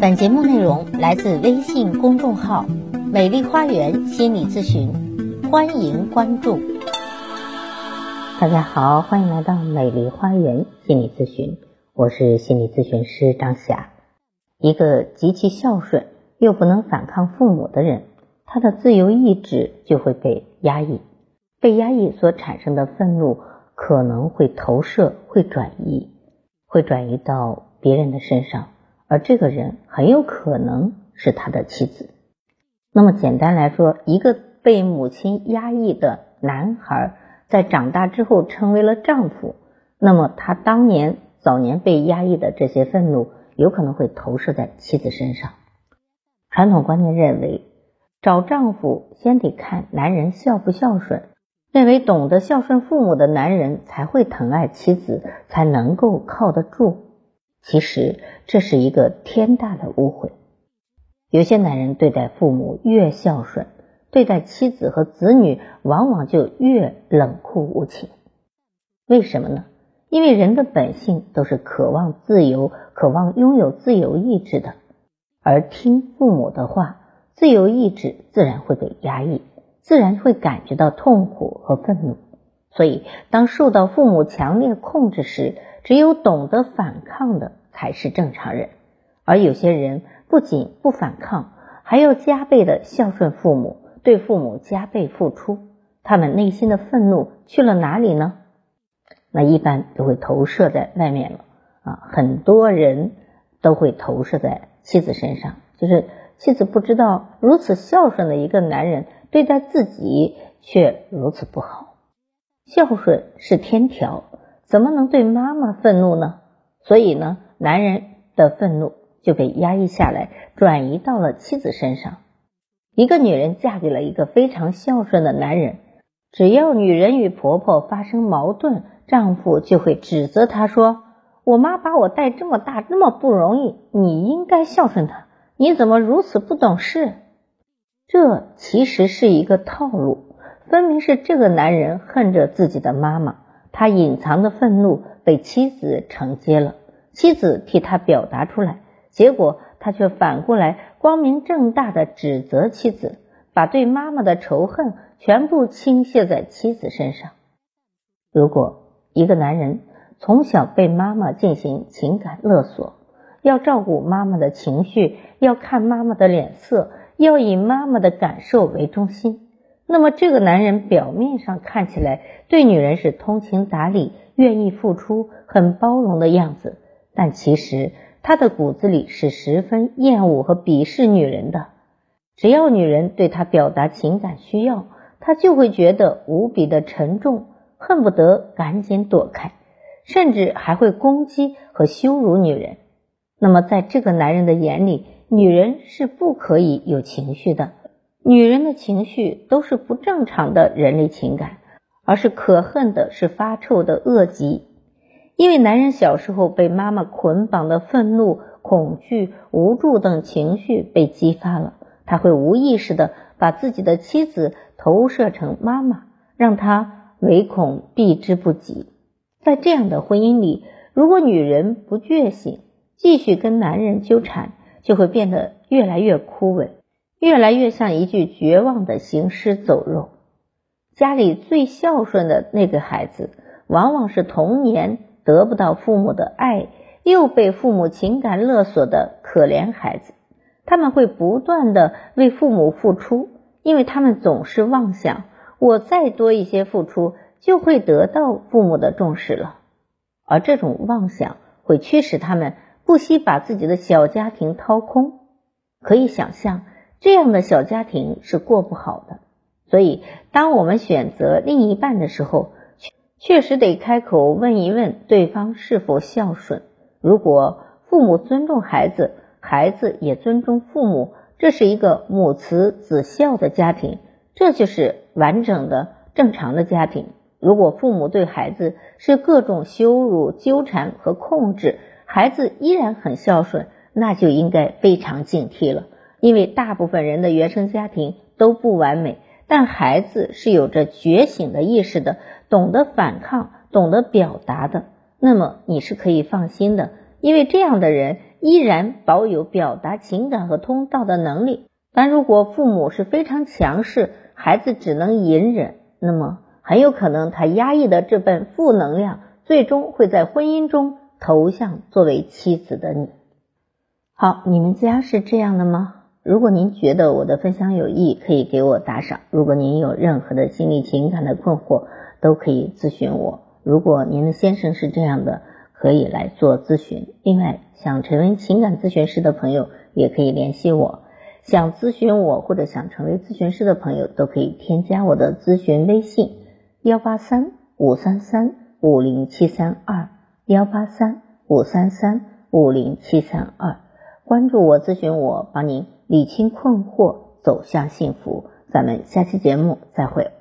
本节目内容来自微信公众号“美丽花园心理咨询”，欢迎关注。大家好，欢迎来到美丽花园心理咨询，我是心理咨询师张霞。一个极其孝顺又不能反抗父母的人，他的自由意志就会被压抑，被压抑所产生的愤怒可能会投射、会转移、会转移到别人的身上。而这个人很有可能是他的妻子。那么简单来说，一个被母亲压抑的男孩，在长大之后成为了丈夫，那么他当年早年被压抑的这些愤怒，有可能会投射在妻子身上。传统观念认为，找丈夫先得看男人孝不孝顺，认为懂得孝顺父母的男人才会疼爱妻子，才能够靠得住。其实这是一个天大的误会。有些男人对待父母越孝顺，对待妻子和子女往往就越冷酷无情。为什么呢？因为人的本性都是渴望自由、渴望拥有自由意志的，而听父母的话，自由意志自然会被压抑，自然会感觉到痛苦和愤怒。所以，当受到父母强烈控制时，只有懂得反抗的才是正常人，而有些人不仅不反抗，还要加倍的孝顺父母，对父母加倍付出。他们内心的愤怒去了哪里呢？那一般都会投射在外面了啊！很多人都会投射在妻子身上，就是妻子不知道如此孝顺的一个男人对待自己却如此不好。孝顺是天条。怎么能对妈妈愤怒呢？所以呢，男人的愤怒就被压抑下来，转移到了妻子身上。一个女人嫁给了一个非常孝顺的男人，只要女人与婆婆发生矛盾，丈夫就会指责她说：“我妈把我带这么大，那么不容易，你应该孝顺她，你怎么如此不懂事？”这其实是一个套路，分明是这个男人恨着自己的妈妈。他隐藏的愤怒被妻子承接了，妻子替他表达出来，结果他却反过来光明正大的指责妻子，把对妈妈的仇恨全部倾泻在妻子身上。如果一个男人从小被妈妈进行情感勒索，要照顾妈妈的情绪，要看妈妈的脸色，要以妈妈的感受为中心。那么，这个男人表面上看起来对女人是通情达理、愿意付出、很包容的样子，但其实他的骨子里是十分厌恶和鄙视女人的。只要女人对他表达情感需要，他就会觉得无比的沉重，恨不得赶紧躲开，甚至还会攻击和羞辱女人。那么，在这个男人的眼里，女人是不可以有情绪的。女人的情绪都是不正常的人类情感，而是可恨的，是发臭的恶疾。因为男人小时候被妈妈捆绑的愤怒、恐惧、无助等情绪被激发了，他会无意识的把自己的妻子投射成妈妈，让他唯恐避之不及。在这样的婚姻里，如果女人不觉醒，继续跟男人纠缠，就会变得越来越枯萎。越来越像一具绝望的行尸走肉。家里最孝顺的那个孩子，往往是童年得不到父母的爱，又被父母情感勒索的可怜孩子。他们会不断的为父母付出，因为他们总是妄想，我再多一些付出，就会得到父母的重视了。而这种妄想会驱使他们不惜把自己的小家庭掏空。可以想象。这样的小家庭是过不好的，所以当我们选择另一半的时候，确实得开口问一问对方是否孝顺。如果父母尊重孩子，孩子也尊重父母，这是一个母慈子孝的家庭，这就是完整的正常的家庭。如果父母对孩子是各种羞辱、纠缠和控制，孩子依然很孝顺，那就应该非常警惕了。因为大部分人的原生家庭都不完美，但孩子是有着觉醒的意识的，懂得反抗，懂得表达的，那么你是可以放心的，因为这样的人依然保有表达情感和通道的能力。但如果父母是非常强势，孩子只能隐忍，那么很有可能他压抑的这份负能量，最终会在婚姻中头像作为妻子的你。好，你们家是这样的吗？如果您觉得我的分享有益，可以给我打赏。如果您有任何的心理情感的困惑，都可以咨询我。如果您的先生是这样的，可以来做咨询。另外，想成为情感咨询师的朋友，也可以联系我。想咨询我或者想成为咨询师的朋友，都可以添加我的咨询微信：幺八三五三三五零七三二，幺八三五三三五零七三二。关注我，咨询我，帮您理清困惑，走向幸福。咱们下期节目再会。